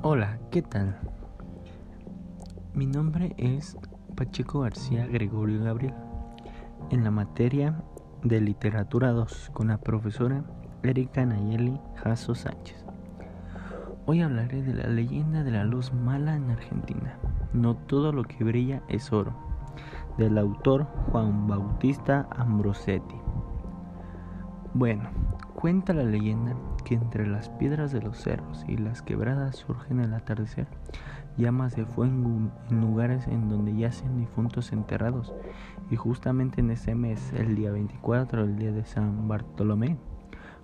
Hola, ¿qué tal? Mi nombre es Pacheco García Gregorio Gabriel, en la materia de Literatura 2 con la profesora Erika Nayeli Jasso Sánchez. Hoy hablaré de la leyenda de la luz mala en Argentina. No todo lo que brilla es oro, del autor Juan Bautista Ambrosetti. Bueno, cuenta la leyenda que entre las piedras de los cerros y las quebradas surgen al atardecer llamas de fuego en lugares en donde yacen difuntos enterrados y justamente en ese mes, el día 24, el día de San Bartolomé,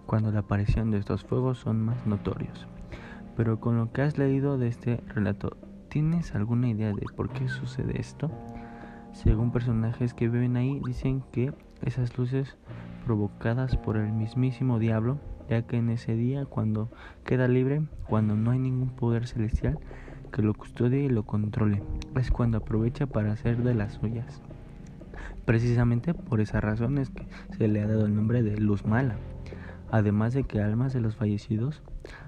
cuando la aparición de estos fuegos son más notorios. Pero con lo que has leído de este relato, ¿tienes alguna idea de por qué sucede esto? Según personajes que viven ahí, dicen que esas luces provocadas por el mismísimo diablo ya que en ese día cuando queda libre, cuando no hay ningún poder celestial que lo custodie y lo controle, es cuando aprovecha para hacer de las suyas. Precisamente por esa razón es que se le ha dado el nombre de luz mala, además de que almas de los fallecidos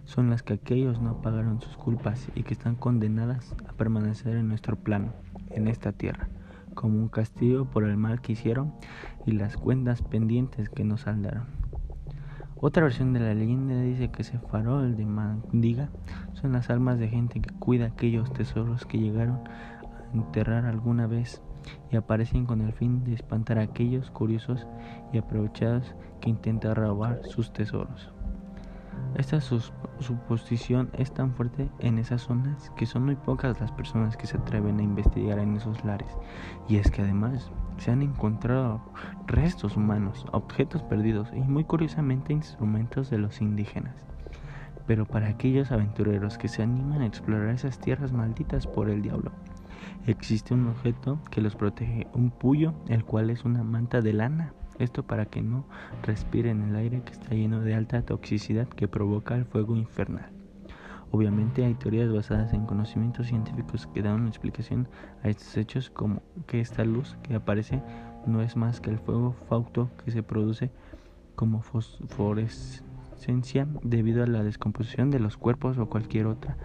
son las que aquellos no pagaron sus culpas y que están condenadas a permanecer en nuestro plano, en esta tierra, como un castigo por el mal que hicieron y las cuentas pendientes que nos saldaron. Otra versión de la leyenda dice que ese farol de Mandiga son las almas de gente que cuida aquellos tesoros que llegaron a enterrar alguna vez y aparecen con el fin de espantar a aquellos curiosos y aprovechados que intentan robar sus tesoros. Esta suposición es tan fuerte en esas zonas que son muy pocas las personas que se atreven a investigar en esos lares. Y es que además se han encontrado restos humanos, objetos perdidos y muy curiosamente instrumentos de los indígenas. Pero para aquellos aventureros que se animan a explorar esas tierras malditas por el diablo, existe un objeto que los protege, un puyo, el cual es una manta de lana. Esto para que no respiren el aire que está lleno de alta toxicidad que provoca el fuego infernal. Obviamente hay teorías basadas en conocimientos científicos que dan una explicación a estos hechos como que esta luz que aparece no es más que el fuego fauto que se produce como fosforescencia debido a la descomposición de los cuerpos o cualquier otra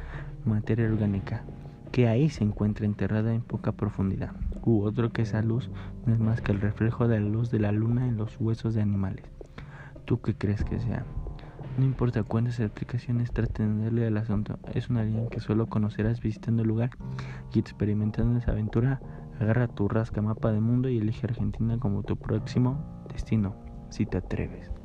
materia orgánica que ahí se encuentra enterrada en poca profundidad, u otro que esa luz no es más que el reflejo de la luz de la luna en los huesos de animales. ¿Tú qué crees que sea? No importa cuántas explicaciones traten de darle al asunto, es una línea que solo conocerás visitando el lugar y experimentando esa aventura. Agarra tu rasca mapa del mundo y elige Argentina como tu próximo destino, si te atreves.